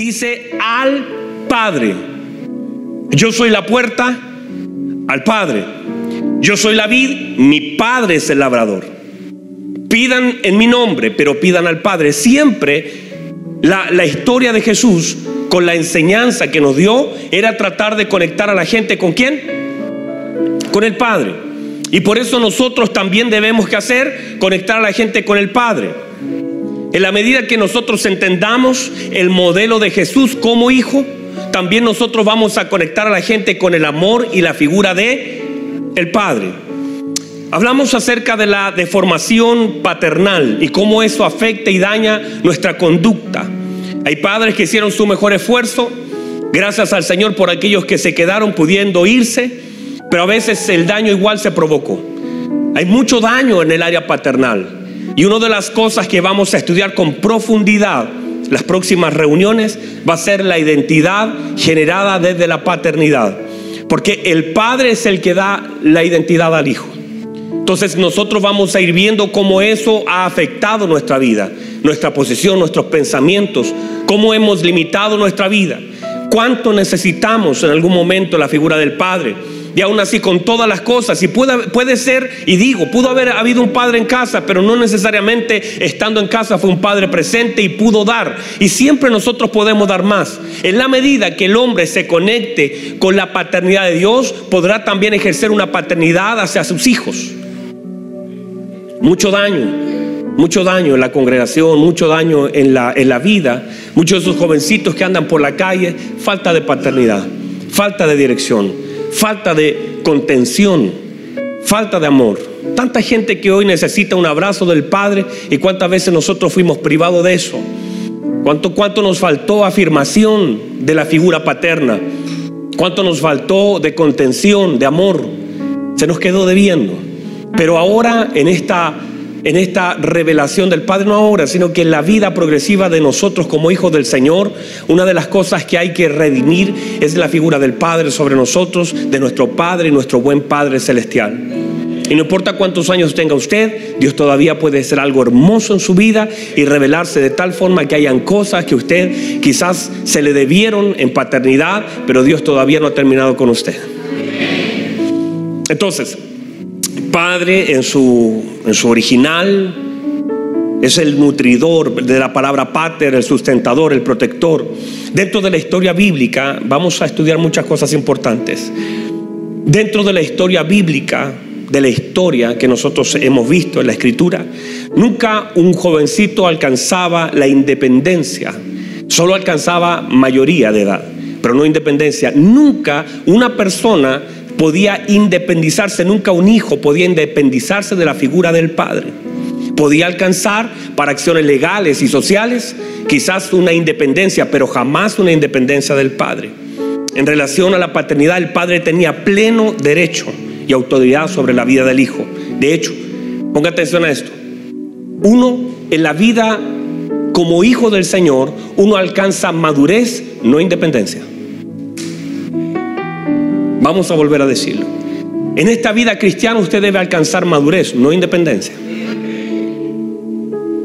dice al Padre. Yo soy la puerta al Padre. Yo soy la vid, mi Padre es el labrador. Pidan en mi nombre, pero pidan al Padre. Siempre la, la historia de Jesús con la enseñanza que nos dio era tratar de conectar a la gente con quién? Con el Padre. Y por eso nosotros también debemos que hacer conectar a la gente con el Padre. En la medida que nosotros entendamos el modelo de Jesús como hijo, también nosotros vamos a conectar a la gente con el amor y la figura de el Padre. Hablamos acerca de la deformación paternal y cómo eso afecta y daña nuestra conducta. Hay padres que hicieron su mejor esfuerzo, gracias al Señor por aquellos que se quedaron pudiendo irse, pero a veces el daño igual se provocó. Hay mucho daño en el área paternal. Y una de las cosas que vamos a estudiar con profundidad las próximas reuniones va a ser la identidad generada desde la paternidad. Porque el padre es el que da la identidad al hijo. Entonces nosotros vamos a ir viendo cómo eso ha afectado nuestra vida, nuestra posición, nuestros pensamientos, cómo hemos limitado nuestra vida, cuánto necesitamos en algún momento la figura del Padre. Y aún así con todas las cosas, y puede, puede ser, y digo, pudo haber habido un padre en casa, pero no necesariamente estando en casa fue un padre presente y pudo dar. Y siempre nosotros podemos dar más. En la medida que el hombre se conecte con la paternidad de Dios, podrá también ejercer una paternidad hacia sus hijos. Mucho daño, mucho daño en la congregación, mucho daño en la, en la vida. Muchos de esos jovencitos que andan por la calle, falta de paternidad, falta de dirección, falta de contención, falta de amor. Tanta gente que hoy necesita un abrazo del Padre y cuántas veces nosotros fuimos privados de eso. ¿Cuánto, cuánto nos faltó afirmación de la figura paterna? ¿Cuánto nos faltó de contención, de amor? Se nos quedó debiendo. Pero ahora en esta, en esta revelación del Padre, no ahora, sino que en la vida progresiva de nosotros como hijos del Señor, una de las cosas que hay que redimir es la figura del Padre sobre nosotros, de nuestro Padre y nuestro buen Padre celestial. Y no importa cuántos años tenga usted, Dios todavía puede hacer algo hermoso en su vida y revelarse de tal forma que hayan cosas que usted quizás se le debieron en paternidad, pero Dios todavía no ha terminado con usted. Entonces, Padre en su, en su original es el nutridor de la palabra pater, el sustentador, el protector. Dentro de la historia bíblica vamos a estudiar muchas cosas importantes. Dentro de la historia bíblica, de la historia que nosotros hemos visto en la escritura, nunca un jovencito alcanzaba la independencia, solo alcanzaba mayoría de edad, pero no independencia. Nunca una persona podía independizarse, nunca un hijo podía independizarse de la figura del padre. Podía alcanzar para acciones legales y sociales quizás una independencia, pero jamás una independencia del padre. En relación a la paternidad, el padre tenía pleno derecho y autoridad sobre la vida del hijo. De hecho, ponga atención a esto. Uno en la vida como hijo del Señor, uno alcanza madurez, no independencia. Vamos a volver a decirlo. En esta vida cristiana usted debe alcanzar madurez, no independencia.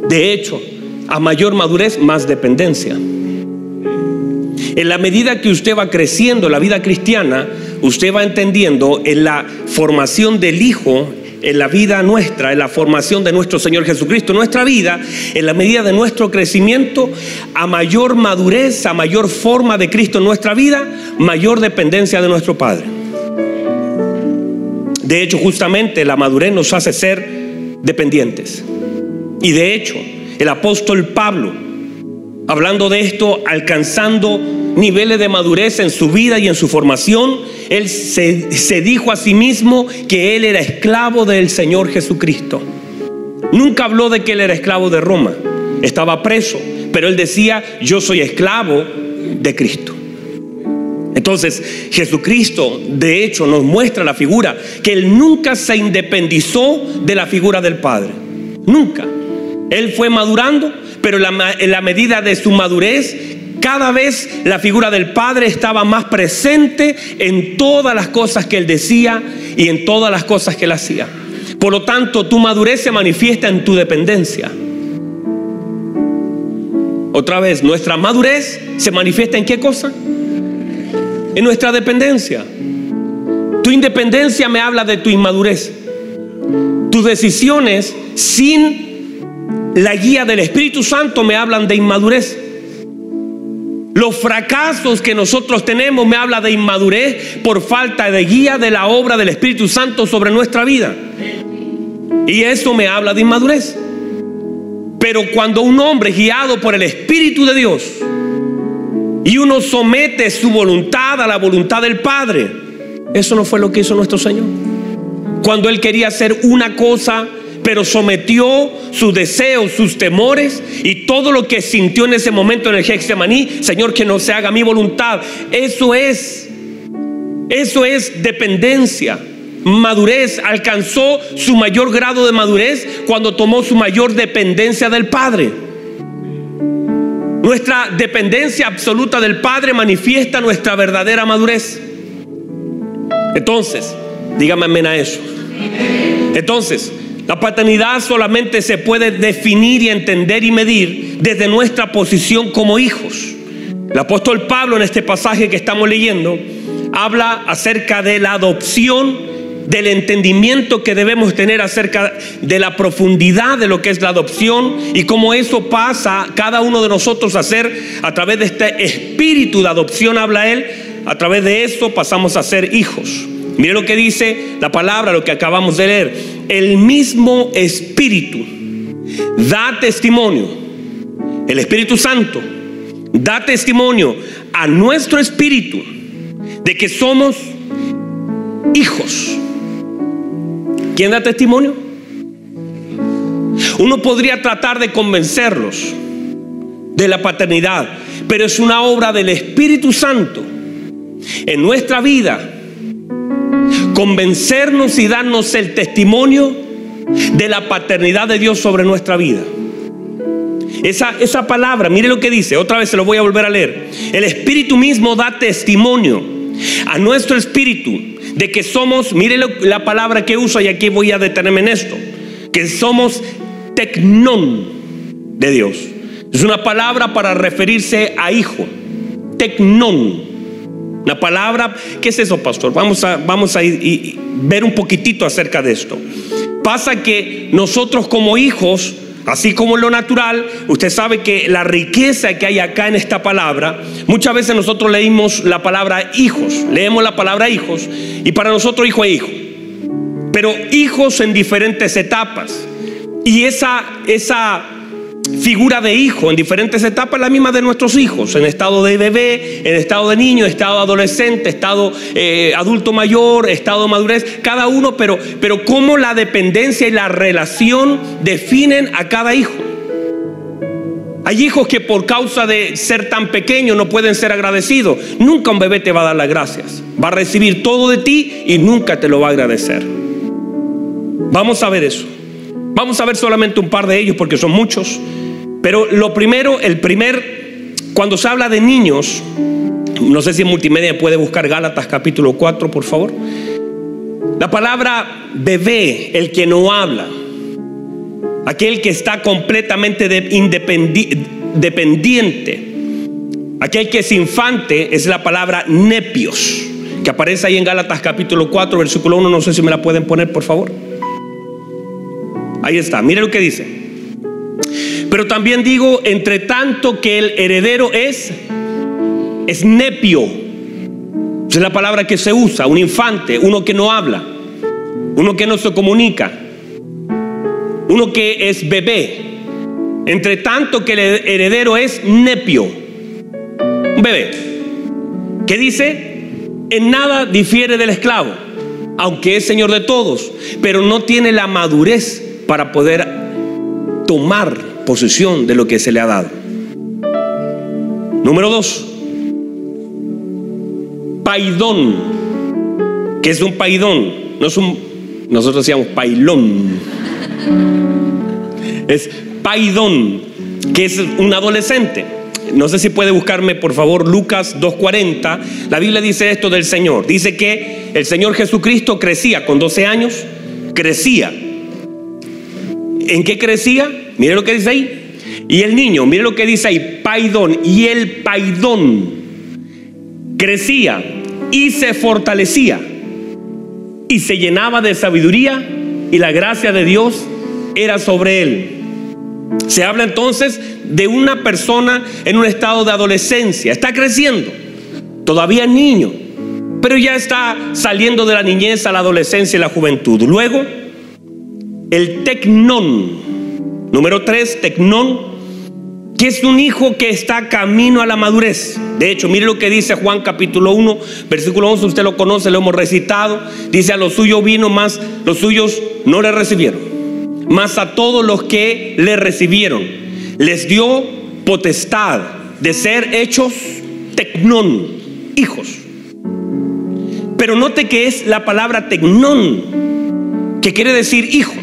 De hecho, a mayor madurez, más dependencia. En la medida que usted va creciendo en la vida cristiana, usted va entendiendo en la formación del Hijo, en la vida nuestra, en la formación de nuestro Señor Jesucristo, nuestra vida, en la medida de nuestro crecimiento, a mayor madurez, a mayor forma de Cristo en nuestra vida, mayor dependencia de nuestro Padre. De hecho, justamente la madurez nos hace ser dependientes. Y de hecho, el apóstol Pablo, hablando de esto, alcanzando niveles de madurez en su vida y en su formación, él se, dijo a sí mismo que él era esclavo del Señor Jesucristo. Nunca habló de que él era esclavo de Roma, estaba preso, pero él decía, yo soy esclavo de Cristo. Entonces, Jesucristo, de hecho, nos muestra la figura que Él nunca se independizó de la figura del Padre. Nunca. Él fue madurando, pero en la medida de su madurez, cada vez la figura del Padre estaba más presente en todas las cosas que Él decía y en todas las cosas que Él hacía. Por lo tanto, tu madurez se manifiesta en tu dependencia. Otra vez, nuestra madurez se manifiesta en qué cosa? En nuestra dependencia. Tu independencia me habla de tu inmadurez. Tus decisiones sin la guía del Espíritu Santo me hablan de inmadurez. Los fracasos que nosotros tenemos me habla de inmadurez por falta de guía de la obra del Espíritu Santo sobre nuestra vida. Y eso me habla de inmadurez. Pero cuando un hombre guiado por el Espíritu de Dios y uno somete su voluntad a la voluntad del Padre, eso no fue lo que hizo nuestro Señor. Cuando Él quería hacer una cosa, pero sometió sus deseos, sus temores y todo lo que sintió en ese momento en el Getsemaní, Señor, que no se haga mi voluntad. Eso es, eso es dependencia madurez, alcanzó su mayor grado de madurez cuando tomó su mayor dependencia del Padre. Nuestra dependencia absoluta del Padre manifiesta nuestra verdadera madurez. Entonces, dígame amén a eso. Entonces, la paternidad solamente se puede definir y entender y medir desde nuestra posición como hijos. El apóstol Pablo en este pasaje que estamos leyendo habla acerca de la adopción del entendimiento que debemos tener acerca de la profundidad de lo que es la adopción y cómo eso pasa cada uno de nosotros a ser a través de este espíritu de adopción, habla él, a través de eso pasamos a ser hijos. Mire lo que dice la palabra, lo que acabamos de leer. El mismo espíritu da testimonio, el Espíritu Santo da testimonio a nuestro espíritu de que somos hijos. ¿Quién da testimonio? Uno podría tratar de convencerlos de la paternidad, pero es una obra del Espíritu Santo en nuestra vida convencernos y darnos el testimonio de la paternidad de Dios sobre nuestra vida. Esa, esa palabra, mire lo que dice, otra vez se lo voy a volver a leer. El Espíritu mismo da testimonio a nuestro espíritu de que somos, mire la palabra que uso y aquí voy a detenerme en esto, que somos tecnón de Dios. Es una palabra para referirse a hijo, tecnón. Una palabra, ¿qué es eso, pastor? Vamos a, vamos a ir, ver un poquitito acerca de esto. Pasa que nosotros como hijos Así como lo natural, usted sabe que la riqueza que hay acá en esta palabra, muchas veces nosotros leímos la palabra hijos, leemos la palabra hijos, y para nosotros hijo es hijo. Pero hijos en diferentes etapas. Y esa, esa figura de hijo en diferentes etapas, la misma de nuestros hijos, en estado de bebé, en estado de niño, estado adolescente, estado eh, adulto mayor, estado de madurez, cada uno, pero, pero cómo la dependencia y la relación definen a cada hijo. Hay hijos que por causa de ser tan pequeños no pueden ser agradecidos. Nunca un bebé te va a dar las gracias. Va a recibir todo de ti y nunca te lo va a agradecer. Vamos a ver eso. Vamos a ver solamente un par de ellos porque son muchos. Pero lo primero, el primer, cuando se habla de niños, no sé si en multimedia puede buscar Gálatas capítulo 4, por favor. La palabra bebé, el que no habla, aquel que está completamente dependiente, aquel que es infante, es la palabra nepios, que aparece ahí en Gálatas capítulo 4, versículo 1, no sé si me la pueden poner, por favor. Ahí está, mire lo que dice. Pero también digo, entre tanto que el heredero es, es nepio. es la palabra que se usa, un infante, uno que no habla, uno que no se comunica, uno que es bebé. Entre tanto que el heredero es nepio, un bebé. ¿Qué dice? En nada difiere del esclavo, aunque es señor de todos, pero no tiene la madurez para poder tomar posesión de lo que se le ha dado. Número dos, paidón, que es un paidón, no es un, nosotros decíamos pailón, es paidón, que es un adolescente. No sé si puede buscarme por favor Lucas 2.40. La Biblia dice esto del Señor. Dice que el Señor Jesucristo crecía con 12 años, crecía ¿En qué crecía? Mire lo que dice ahí. Y el niño, mire lo que dice ahí, paidón. Y el paidón crecía y se fortalecía y se llenaba de sabiduría y la gracia de Dios era sobre él. Se habla entonces de una persona en un estado de adolescencia, está creciendo, todavía niño, pero ya está saliendo de la niñez a la adolescencia y la juventud. Luego, el tecnón, número tres, tecnón, que es un hijo que está camino a la madurez. De hecho, mire lo que dice Juan capítulo 1, versículo 11, usted lo conoce, lo hemos recitado. Dice, a los suyos vino más, los suyos no le recibieron. Más a todos los que le recibieron, les dio potestad de ser hechos tecnón, hijos. Pero note que es la palabra tecnón, que quiere decir hijo.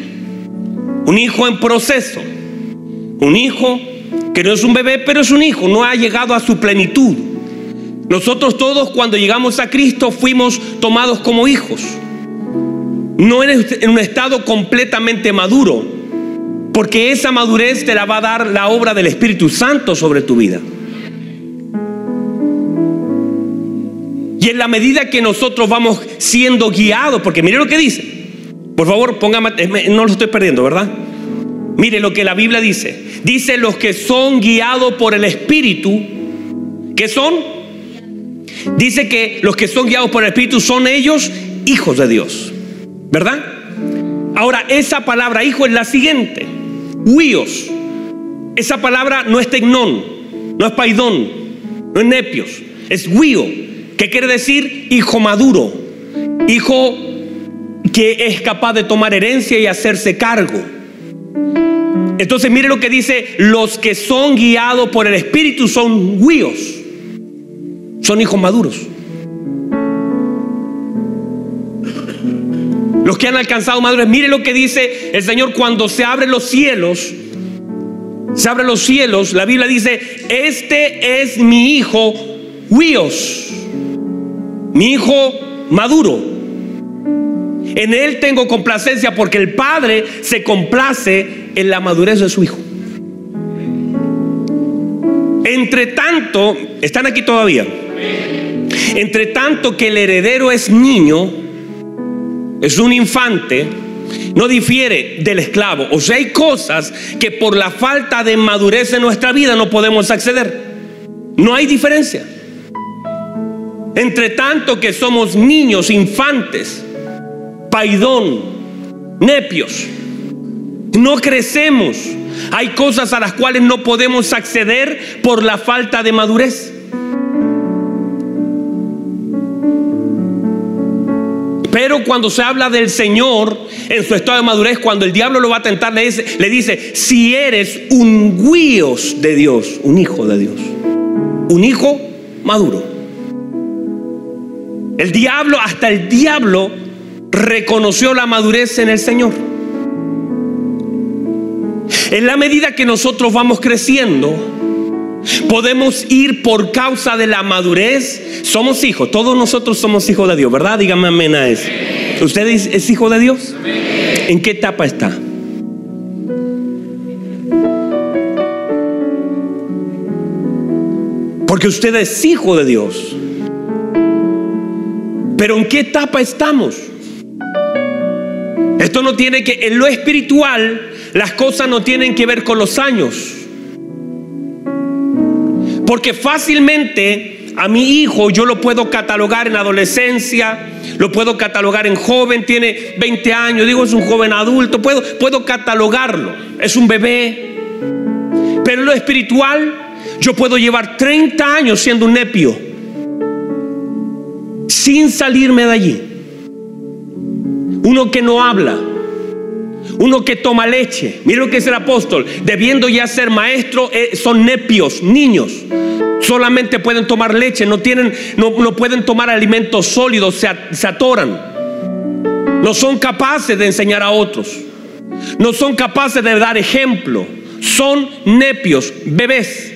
Un hijo en proceso. Un hijo que no es un bebé, pero es un hijo, no ha llegado a su plenitud. Nosotros todos cuando llegamos a Cristo fuimos tomados como hijos. No en un estado completamente maduro, porque esa madurez te la va a dar la obra del Espíritu Santo sobre tu vida. Y en la medida que nosotros vamos siendo guiados, porque mire lo que dice, por favor, póngame, no lo estoy perdiendo, ¿verdad? Mire lo que la Biblia dice. Dice los que son guiados por el Espíritu, ¿qué son? Dice que los que son guiados por el Espíritu son ellos hijos de Dios. ¿Verdad? Ahora, esa palabra hijo es la siguiente. Huíos. Esa palabra no es tecnón, no es paidón, no es nepios. Es huío, que quiere decir hijo maduro. Hijo que es capaz de tomar herencia y hacerse cargo. Entonces mire lo que dice, los que son guiados por el Espíritu son huíos, son hijos maduros. Los que han alcanzado madurez, mire lo que dice el Señor cuando se abren los cielos. Se abren los cielos, la Biblia dice, este es mi hijo huíos, mi hijo maduro. En él tengo complacencia porque el Padre se complace en la madurez de su hijo. Entre tanto, están aquí todavía. Entre tanto que el heredero es niño, es un infante, no difiere del esclavo. O sea, hay cosas que por la falta de madurez en nuestra vida no podemos acceder. No hay diferencia. Entre tanto que somos niños, infantes, paidón, nepios. No crecemos. Hay cosas a las cuales no podemos acceder por la falta de madurez. Pero cuando se habla del Señor en su estado de madurez, cuando el diablo lo va a tentar, le dice, le dice si eres un guíos de Dios, un hijo de Dios, un hijo maduro. El diablo, hasta el diablo reconoció la madurez en el Señor. En la medida que nosotros vamos creciendo, podemos ir por causa de la madurez. Somos hijos, todos nosotros somos hijos de Dios, ¿verdad? Dígame amén a eso. ¿Usted es hijo de Dios? ¿En qué etapa está? Porque usted es hijo de Dios. Pero ¿en qué etapa estamos? Esto no tiene que, en lo espiritual, las cosas no tienen que ver con los años. Porque fácilmente a mi hijo yo lo puedo catalogar en adolescencia, lo puedo catalogar en joven, tiene 20 años, digo es un joven adulto, puedo, puedo catalogarlo, es un bebé. Pero en lo espiritual yo puedo llevar 30 años siendo un nepio, sin salirme de allí. Uno que no habla. Uno que toma leche. Mira lo que es el apóstol. Debiendo ya ser maestro, eh, son nepios, niños. Solamente pueden tomar leche, no, tienen, no, pueden tomar alimentos sólidos, se, se atoran. No son capaces de enseñar a otros. No son capaces de dar ejemplo. Son nepios, bebés.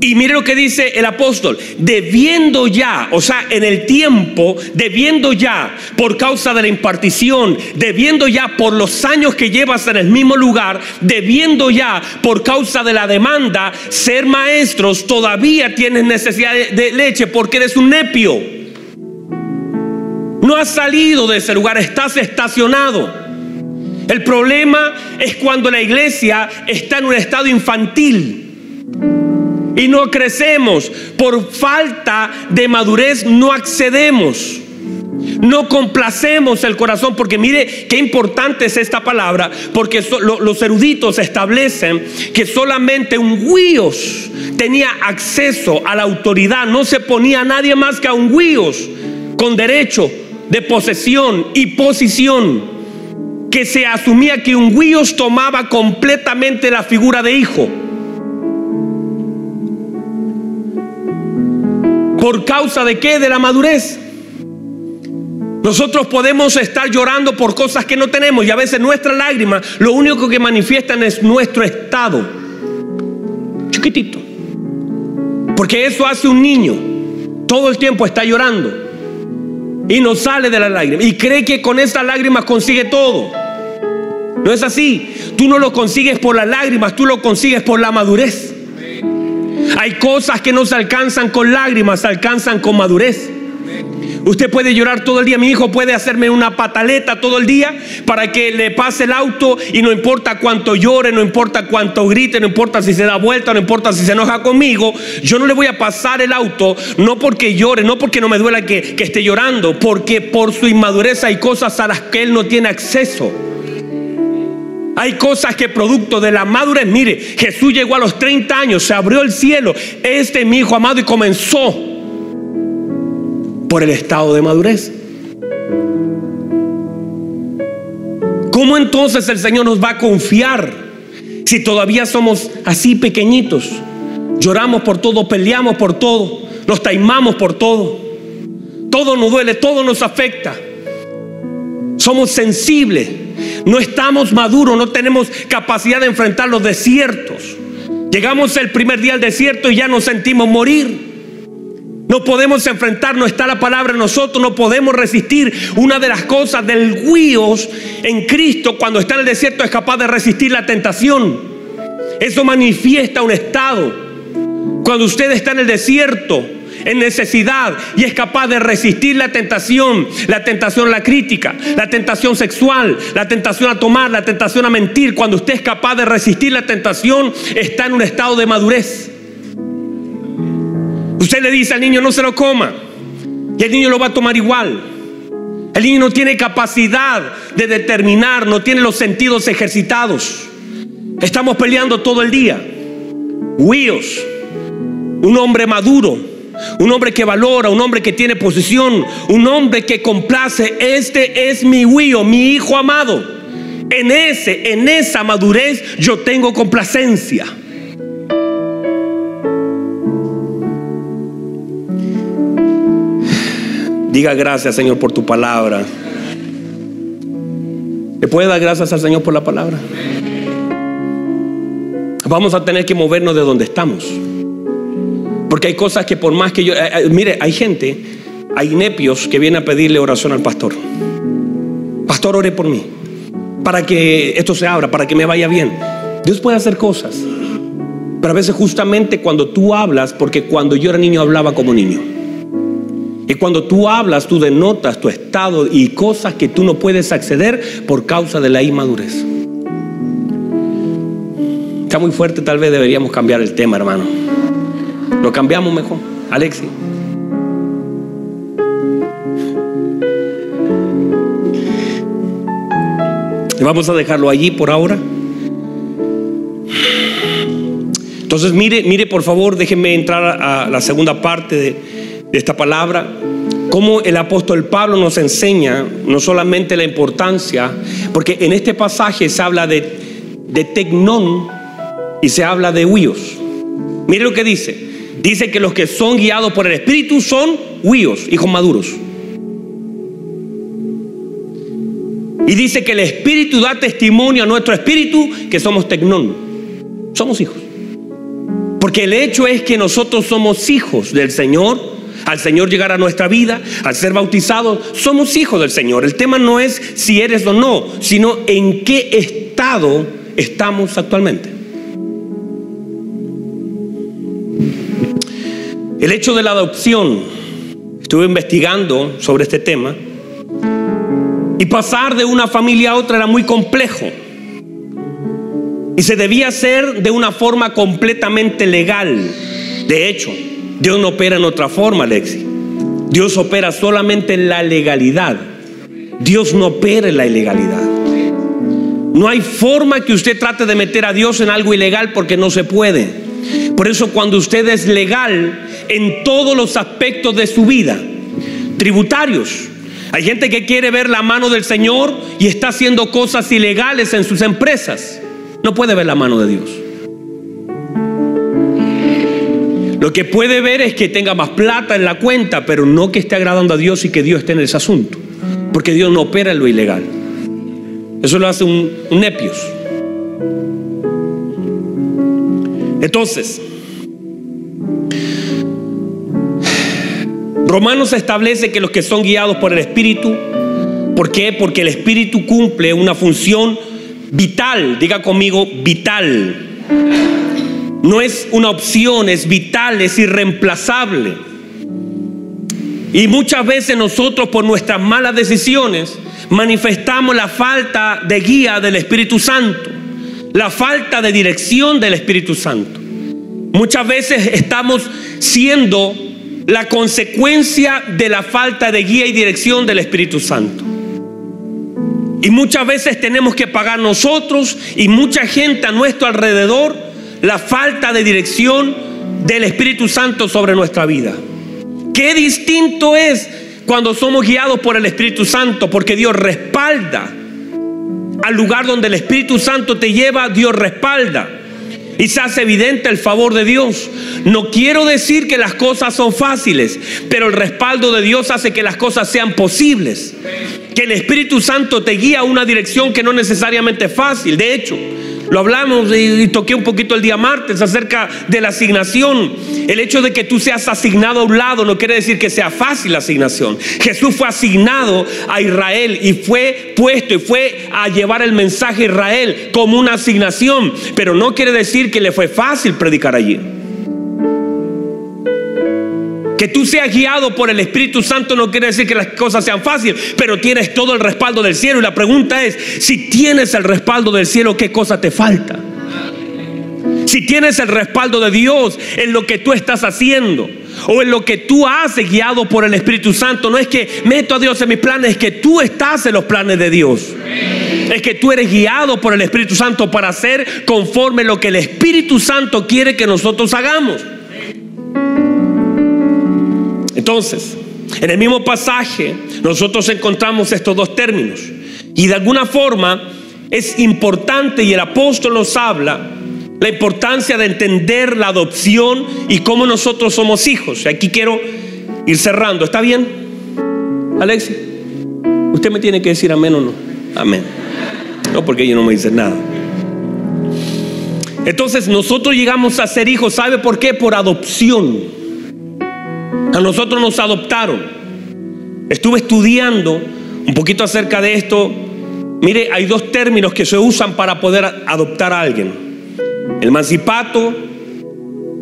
Y mire lo que dice el apóstol, debiendo ya, o sea, en el tiempo, debiendo ya, por causa de la impartición, debiendo ya por los años que llevas en el mismo lugar, debiendo ya por causa de la demanda, ser maestros, todavía tienes necesidad de leche porque eres un nepio. No has salido de ese lugar, estás estacionado. El problema es cuando la iglesia está en un estado infantil y no crecemos. Por falta de madurez no accedemos. No complacemos el corazón, porque mire qué importante es esta palabra, porque los eruditos establecen que solamente un huíos tenía acceso a la autoridad, no se ponía nadie más que a un huíos con derecho de posesión y posición, que se asumía que un huíos tomaba completamente la figura de hijo. ¿Por causa de qué? De la madurez. Nosotros podemos estar llorando por cosas que no tenemos y a veces nuestras lágrimas lo único que manifiestan es nuestro estado. Chiquitito. Porque eso hace un niño. Todo el tiempo está llorando y no sale de las lágrimas y cree que con esas lágrimas consigue todo. No es así. Tú no lo consigues por las lágrimas, tú lo consigues por la madurez. Hay cosas que no se alcanzan con lágrimas, se alcanzan con madurez. Usted puede llorar todo el día. Mi hijo puede hacerme una pataleta todo el día para que le pase el auto y no importa cuánto llore, no importa cuánto grite, no importa si se da vuelta, no importa si se enoja conmigo. Yo no le voy a pasar el auto, no porque llore, no porque no me duela que, que esté llorando, porque por su inmadurez hay cosas a las que él no tiene acceso. Hay cosas que producto de la madurez, mire, Jesús llegó a los 30 años, se abrió el cielo, este es mi hijo amado y comenzó por el estado de madurez. ¿Cómo entonces el Señor nos va a confiar si todavía somos así pequeñitos? Lloramos por todo, peleamos por todo, nos taimamos por todo. Todo nos duele, todo nos afecta. Somos sensibles no estamos maduros, no tenemos capacidad de enfrentar los desiertos. Llegamos el primer día al desierto y ya nos sentimos morir. No podemos enfrentar, no está la palabra en nosotros, no podemos resistir. Una de las cosas del guíos en Cristo cuando está en el desierto es capaz de resistir la tentación. Eso manifiesta un estado. Cuando usted está en el desierto, en necesidad y es capaz de resistir la tentación, la tentación a la crítica, la tentación sexual, la tentación a tomar, la tentación a mentir. Cuando usted es capaz de resistir la tentación, está en un estado de madurez. Usted le dice al niño no se lo coma y el niño lo va a tomar igual. El niño no tiene capacidad de determinar, no tiene los sentidos ejercitados. Estamos peleando todo el día. Wheels, un hombre maduro, un hombre que valora, un hombre que tiene posición, un hombre que complace. Este es mi huío, mi hijo amado. En ese, en esa madurez yo tengo complacencia. Diga gracias, Señor, por tu palabra. ¿Le puede dar gracias al Señor por la palabra? Vamos a tener que movernos de donde estamos. Porque hay cosas que por más que yo... Eh, eh, mire, hay gente, hay nepios que vienen a pedirle oración al pastor. Pastor, ore por mí. Para que esto se abra, para que me vaya bien. Dios puede hacer cosas. Pero a veces justamente cuando tú hablas, porque cuando yo era niño hablaba como niño. Y cuando tú hablas, tú denotas tu estado y cosas que tú no puedes acceder por causa de la inmadurez. Está muy fuerte, tal vez deberíamos cambiar el tema, hermano. Lo cambiamos mejor. Alexi. Vamos a dejarlo allí por ahora. Entonces, mire, mire, por favor, déjenme entrar a la segunda parte de, esta palabra. Cómo el apóstol Pablo nos enseña no solamente la importancia, porque en este pasaje se habla de, de tecnón y se habla de huíos. Mire lo que dice. Dice que los que son guiados por el Espíritu son huíos, hijos maduros. Y dice que el Espíritu da testimonio a nuestro Espíritu que somos tecnón. Somos hijos. Porque el hecho es que nosotros somos hijos del Señor. Al Señor llegar a nuestra vida, al ser bautizados, somos hijos del Señor. El tema no es si eres o no, sino en qué estado estamos actualmente. El hecho de la adopción, estuve investigando sobre este tema, y pasar de una familia a otra era muy complejo. Y se debía hacer de una forma completamente legal. De hecho, Dios no opera en otra forma, Alexi. Dios opera solamente en la legalidad. Dios no opera en la ilegalidad. No hay forma que usted trate de meter a Dios en algo ilegal porque no se puede. Por eso cuando usted es legal en todos los aspectos de su vida, tributarios, hay gente que quiere ver la mano del Señor y está haciendo cosas ilegales en sus empresas. No puede ver la mano de Dios. Lo que puede ver es que tenga más plata en la cuenta, pero no que esté agradando a Dios y que Dios esté en ese asunto. Porque Dios no opera en lo ilegal. Eso lo hace un, un nepios. Entonces, Romanos establece que los que son guiados por el Espíritu, ¿por qué? Porque el Espíritu cumple una función vital, diga conmigo, vital. No es una opción, es vital, es irreemplazable. Y muchas veces nosotros por nuestras malas decisiones manifestamos la falta de guía del Espíritu Santo, la falta de dirección del Espíritu Santo. Muchas veces estamos siendo la consecuencia de la falta de guía y dirección del Espíritu Santo. Y muchas veces tenemos que pagar nosotros y mucha gente a nuestro alrededor la falta de dirección del Espíritu Santo sobre nuestra vida. Qué distinto es cuando somos guiados por el Espíritu Santo, porque Dios respalda. Al lugar donde el Espíritu Santo te lleva, Dios respalda y se hace evidente el favor de Dios. No quiero decir que las cosas son fáciles, pero el respaldo de Dios hace que las cosas sean posibles. Que el Espíritu Santo te guía a una dirección que no necesariamente es fácil. De hecho, lo hablamos y, toqué un poquito el día martes acerca de la asignación. El hecho de que tú seas asignado a un lado no quiere decir que sea fácil la asignación. Jesús fue asignado a Israel y fue puesto y fue a llevar el mensaje a Israel como una asignación. Pero no quiere decir que le fue fácil predicar allí. Que tú seas guiado por el Espíritu Santo no quiere decir que las cosas sean fáciles, pero tienes todo el respaldo del cielo. Y la pregunta es, si tienes el respaldo del cielo, ¿qué cosa te falta? Si tienes el respaldo de Dios en lo que tú estás haciendo o en lo que tú haces guiado por el Espíritu Santo, no es que meto a Dios en mis planes, es que tú estás en los planes de Dios. Es que tú eres guiado por el Espíritu Santo para hacer conforme lo que el Espíritu Santo quiere que nosotros hagamos. Entonces, en el mismo pasaje nosotros encontramos estos dos términos. Y de alguna forma es importante y el apóstol nos habla la importancia de entender la adopción y cómo nosotros somos hijos. Aquí quiero ir cerrando. ¿Está bien? Alexi, usted me tiene que decir amén o no. Amén. No porque ellos no me dicen nada. Entonces nosotros llegamos a ser hijos. ¿Sabe por qué? Por adopción. A nosotros nos adoptaron. Estuve estudiando un poquito acerca de esto. Mire, hay dos términos que se usan para poder adoptar a alguien. El emancipato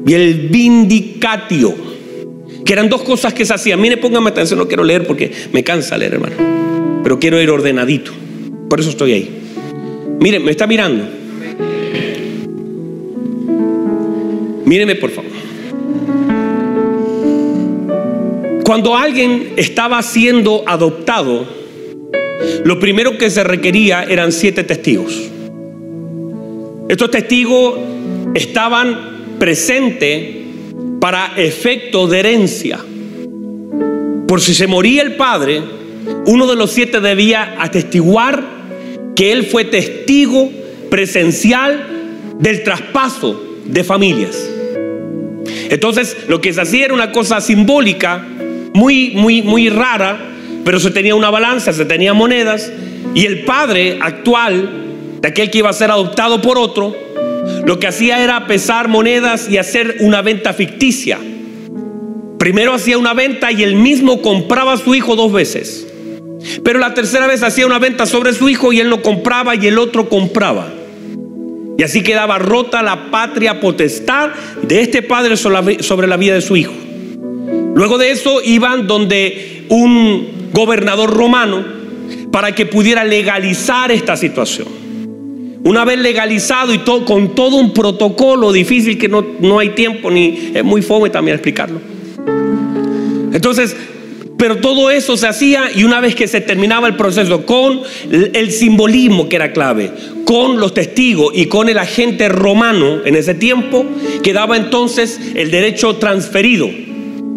y el vindicatio. Que eran dos cosas que se hacían. Mire, póngame atención, no quiero leer porque me cansa leer, hermano. Pero quiero ir ordenadito. Por eso estoy ahí. Mire, me está mirando. Míreme, por favor. Cuando alguien estaba siendo adoptado, lo primero que se requería eran siete testigos. Estos testigos estaban presentes para efecto de herencia. Por si se moría el padre, uno de los siete debía atestiguar que él fue testigo presencial del traspaso de familias. Entonces, lo que se hacía era una cosa simbólica muy, muy, muy rara, pero se tenía una balanza, se tenía monedas, y el padre actual, de aquel que iba a ser adoptado por otro, lo que hacía era pesar monedas y hacer una venta ficticia. Primero hacía una venta y él mismo compraba a su hijo dos veces. Pero la tercera vez hacía una venta sobre su hijo y él no compraba y el otro compraba. Y así quedaba rota la patria potestad de este padre sobre la vida de su hijo. Luego de eso iban donde un gobernador romano para que pudiera legalizar esta situación. Una vez legalizado y todo, con todo un protocolo difícil que no, no hay tiempo ni es muy fome también explicarlo. Entonces, pero todo eso se hacía y una vez que se terminaba el proceso con el simbolismo que era clave, con los testigos y con el agente romano en ese tiempo, quedaba entonces el derecho transferido.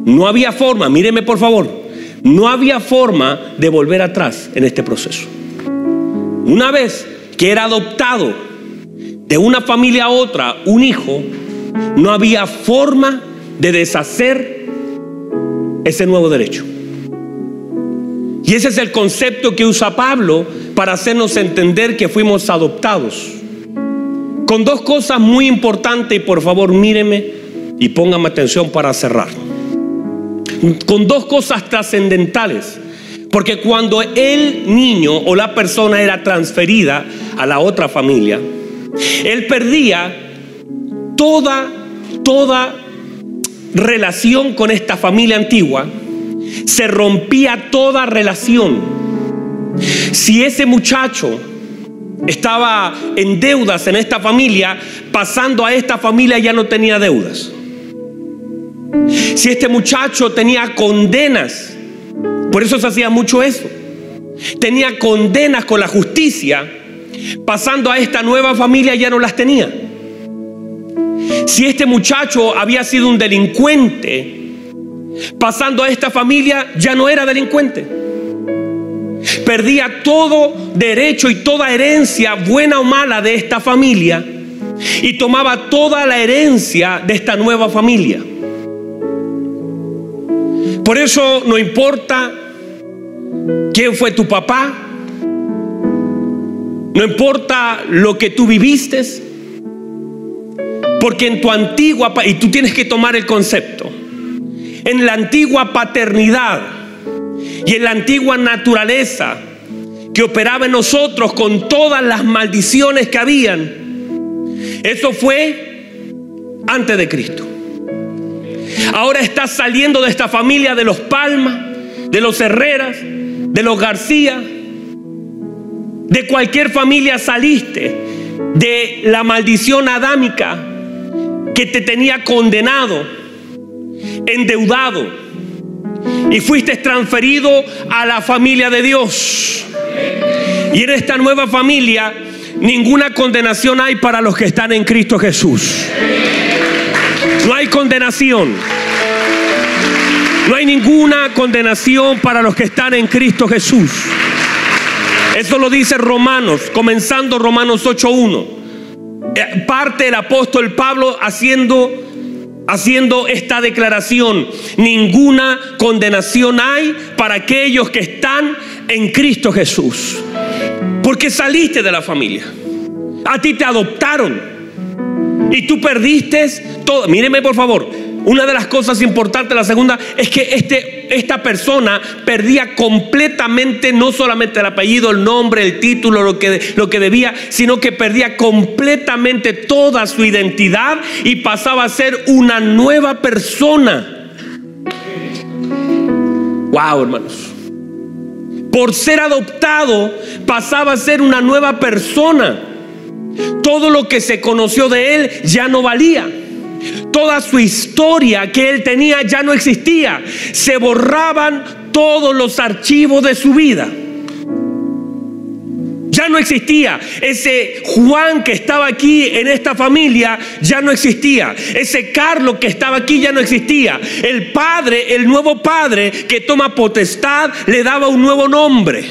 No había forma, míreme por favor, no había forma de volver atrás en este proceso. Una vez que era adoptado de una familia a otra un hijo, no había forma de deshacer ese nuevo derecho. Y ese es el concepto que usa Pablo para hacernos entender que fuimos adoptados. Con dos cosas muy importantes, y por favor míreme y póngame atención para cerrar. Con dos cosas trascendentales. Porque cuando el niño o la persona era transferida a la otra familia, él perdía toda, toda relación con esta familia antigua se rompía toda relación. Si ese muchacho estaba en deudas en esta familia, pasando a esta familia ya no tenía deudas. Si este muchacho tenía condenas, por eso se hacía mucho eso, tenía condenas con la justicia, pasando a esta nueva familia ya no las tenía. Si este muchacho había sido un delincuente, Pasando a esta familia ya no era delincuente. Perdía todo derecho y toda herencia, buena o mala, de esta familia y tomaba toda la herencia de esta nueva familia. Por eso no importa quién fue tu papá, no importa lo que tú viviste, porque en tu antigua, y tú tienes que tomar el concepto, en la antigua paternidad y en la antigua naturaleza que operaba en nosotros con todas las maldiciones que habían. Eso fue antes de Cristo. Ahora estás saliendo de esta familia de los Palmas, de los Herreras, de los García, de cualquier familia saliste de la maldición adámica que te tenía condenado endeudado y fuiste transferido a la familia de Dios. Y en esta nueva familia ninguna condenación hay para los que están en Cristo Jesús. No hay condenación. No hay ninguna condenación para los que están en Cristo Jesús. Eso lo dice Romanos, comenzando Romanos 8.1. Eh, parte el apóstol Pablo haciendo haciendo esta declaración, ninguna condenación hay para aquellos que están en Cristo Jesús. Porque saliste de la familia. A ti te adoptaron. Y tú perdiste todo. Míreme por favor. Una de las cosas importantes, la segunda, es que este, esta persona perdía completamente no solamente el apellido, el nombre, el título, lo que, lo que debía, sino que perdía completamente toda su identidad y pasaba a ser una nueva persona. Wow, hermanos. Por ser adoptado pasaba a ser una nueva persona. Todo lo que se conoció de él ya no valía. Toda su historia que él tenía ya no existía. Se borraban todos los archivos de su vida. Ya no existía. Ese Juan que estaba aquí en esta familia ya no existía. Ese Carlos que estaba aquí ya no existía. El padre, el nuevo padre que toma potestad, le daba un nuevo nombre.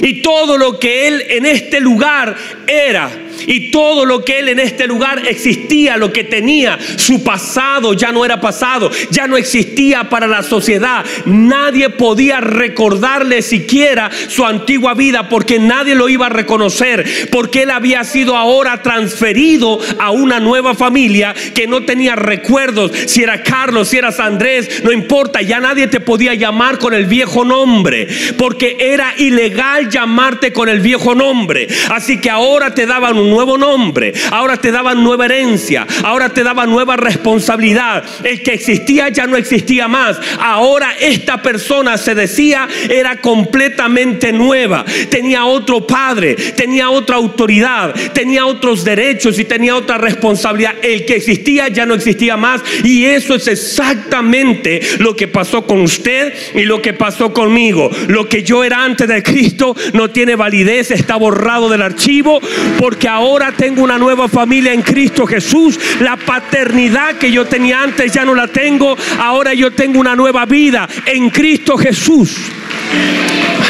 Y todo lo que él en este lugar era Y todo lo que él en este lugar existía, lo que tenía, su pasado ya no era pasado, ya no existía para la sociedad. Nadie podía recordarle siquiera su antigua vida porque nadie lo iba a reconocer, porque él había sido ahora transferido a una nueva familia que no tenía recuerdos. Si era Carlos, si eras Andrés, no importa, ya nadie te podía llamar con el viejo nombre, porque era ilegal llamarte con el viejo nombre. Así que ahora te daban un nuevo nombre, ahora te daban nueva herencia, ahora te daban nueva responsabilidad. El que existía ya no existía más. Ahora esta persona se decía era completamente nueva. Tenía otro padre, tenía otra autoridad, tenía otros derechos y tenía otra responsabilidad. El que existía ya no existía más. Y eso es exactamente lo que pasó con usted y lo que pasó conmigo. Lo que yo era antes de Cristo no tiene validez, está borrado del archivo porque ahora tengo una nueva familia en Cristo Jesús. La paternidad que yo tenía antes ya no la tengo. Ahora yo tengo una nueva vida en Cristo Jesús.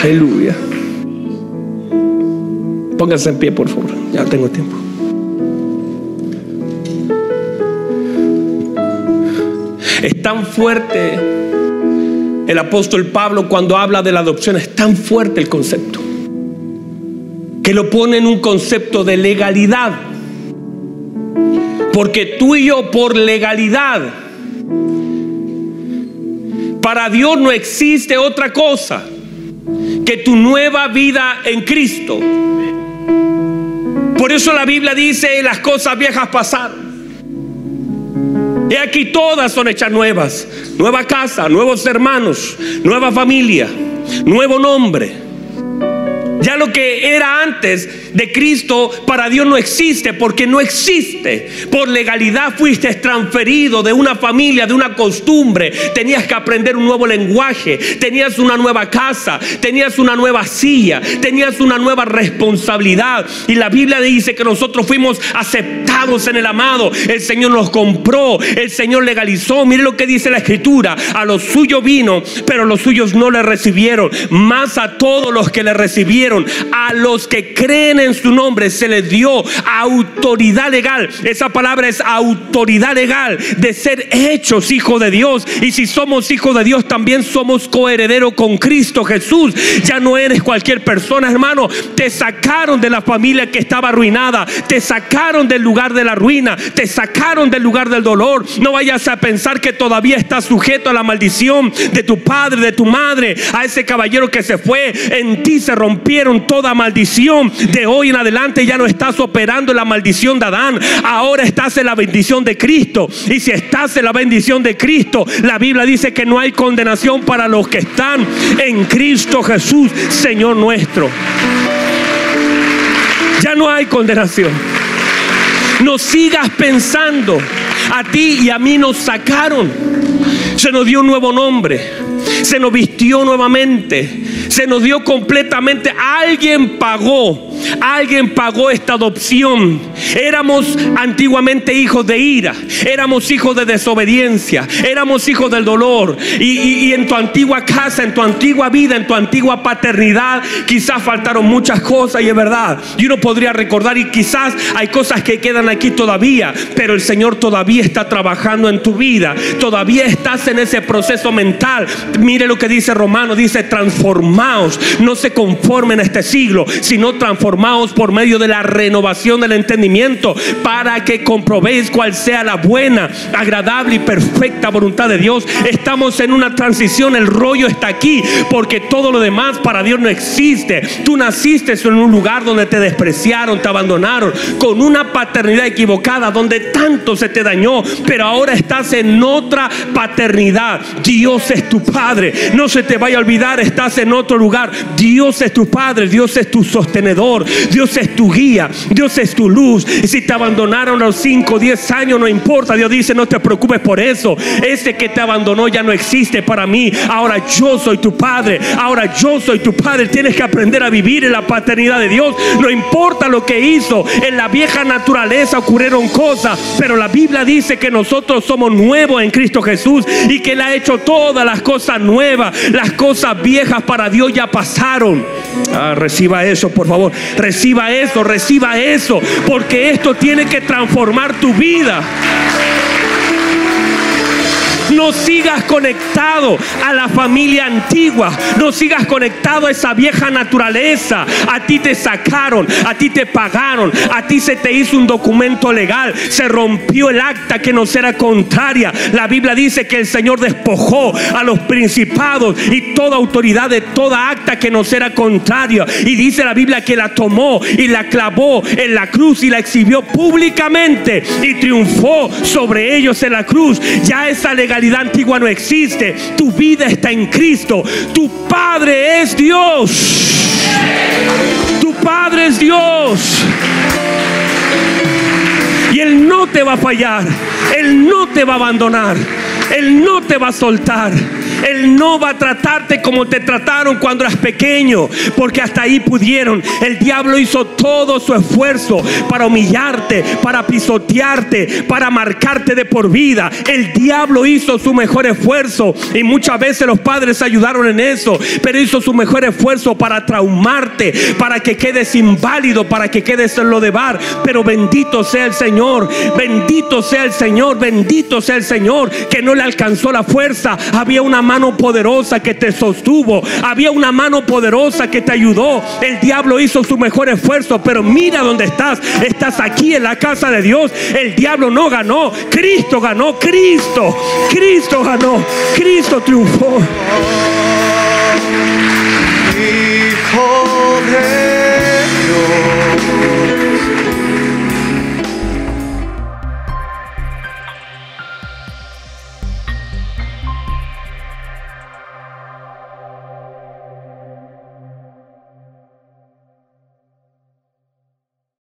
Aleluya. Pónganse en pie, por favor. Ya tengo tiempo. Es tan fuerte el apóstol Pablo cuando habla de la adopción, es tan fuerte el concepto, que lo pone en un concepto de legalidad. Porque tú y yo por legalidad, para Dios no existe otra cosa que tu nueva vida en Cristo. Por eso la Biblia dice, las cosas viejas pasaron. Y aquí todas son hechas nuevas. Nueva casa, nuevos hermanos, nueva familia, nuevo nombre. Ya lo que era antes de Cristo para Dios no existe porque no existe. Por legalidad fuiste transferido de una familia, de una costumbre. Tenías que aprender un nuevo lenguaje. Tenías una nueva casa. Tenías una nueva silla. Tenías una nueva responsabilidad. Y la Biblia dice que nosotros fuimos aceptados en el amado. El Señor nos compró. El Señor legalizó. Mire lo que dice la Escritura. A los suyos vino, pero los suyos no le recibieron. Más a todos los que le recibieron a los que creen en su nombre se les dio autoridad legal. Esa palabra es autoridad legal de ser hechos hijos de Dios. Y si somos hijos de Dios, también somos coherederos con Cristo Jesús. Ya no eres cualquier persona, hermano. Te sacaron de la familia que estaba arruinada. Te sacaron del lugar de la ruina. Te sacaron del lugar del dolor. No vayas a pensar que todavía estás sujeto a la maldición de tu padre, de tu madre, a ese caballero que se fue. En ti se toda maldición. De hoy en adelante ya no estás operando la maldición de Adán. Ahora estás en la bendición de Cristo. Y si estás en la bendición de Cristo, la Biblia dice que no hay condenación para los que están en Cristo Jesús, Señor nuestro. Ya no hay condenación. No sigas pensando. A ti y a mí nos sacaron. Se nos dio un nuevo nombre. Se nos vistió nuevamente se nos dio completamente. Alguien pagó, alguien pagó esta adopción. Éramos antiguamente hijos de ira, éramos hijos de desobediencia, éramos hijos del dolor. Y, en tu antigua casa, en tu antigua vida, en tu antigua paternidad, quizás faltaron muchas cosas y es verdad. Y uno podría recordar y quizás hay cosas que quedan aquí todavía, pero el Señor todavía está trabajando en tu vida. Todavía estás en ese proceso mental. Mire lo que dice Romano, dice transformar no se conformen a este siglo, sino transformaos por medio de la renovación del entendimiento para que comprobéis cuál sea la buena, agradable y perfecta voluntad de Dios. Estamos en una transición, el rollo está aquí, porque todo lo demás para Dios no existe. Tú naciste en un lugar donde te despreciaron, te abandonaron, con una paternidad equivocada, donde tanto se te dañó, pero ahora estás en otra paternidad. Dios es tu Padre, no se te vaya a olvidar, estás en otro lugar. Dios es tu Padre, Dios es tu sostenedor, Dios es tu guía, Dios es tu luz, Y si te abandonaron a los 5, 10 años, no importa. Dios dice, no te preocupes por eso. Ese que te abandonó ya no existe para mí. Ahora yo soy tu padre. Ahora yo soy tu padre. Tienes que aprender a vivir en la paternidad de Dios. No importa lo que hizo. En la vieja naturaleza ocurrieron cosas. Pero la Biblia dice que nosotros somos nuevos en Cristo Jesús. Y que Él ha hecho todas las cosas nuevas. Las cosas viejas para Dios ya pasaron. Ah, reciba eso, por favor. Reciba eso, reciba eso. Porque esto tiene que transformar tu vida. No sigas conectado a la familia antigua. No sigas conectado a esa vieja naturaleza. A ti te sacaron, a ti te pagaron, a ti se te hizo un documento legal. Se rompió el acta que nos era contraria. La Biblia dice que el Señor despojó a los principados y toda autoridad de toda acta que nos era contraria. Y dice la Biblia que la tomó y la clavó en la cruz y la exhibió públicamente y triunfó sobre ellos en la cruz. Ya esa legalidad antigua no existe. Tu vida está en Cristo. Tu Padre es Dios. Tu Padre es Dios. Y Él no te va a fallar. Él no te va a abandonar. Él no te va a soltar. Él no va a tratarte como te trataron cuando eras pequeño, porque hasta ahí pudieron. El diablo hizo todo su esfuerzo para humillarte, para pisotearte, para marcarte de por vida. El diablo hizo su mejor esfuerzo y muchas veces los padres ayudaron en eso, pero hizo su mejor esfuerzo para traumarte, para que quedes inválido, para que quedes en lo de bar. Pero bendito sea el Señor, bendito sea el Señor, bendito sea el Señor, que no le alcanzó la fuerza. Había una mano poderosa que te sostuvo, había una mano poderosa que te ayudó. El diablo hizo su mejor esfuerzo, pero mira dónde estás. Estás aquí en la casa de Dios. El diablo no ganó, Cristo ganó, Cristo, Cristo ganó, Cristo triunfó.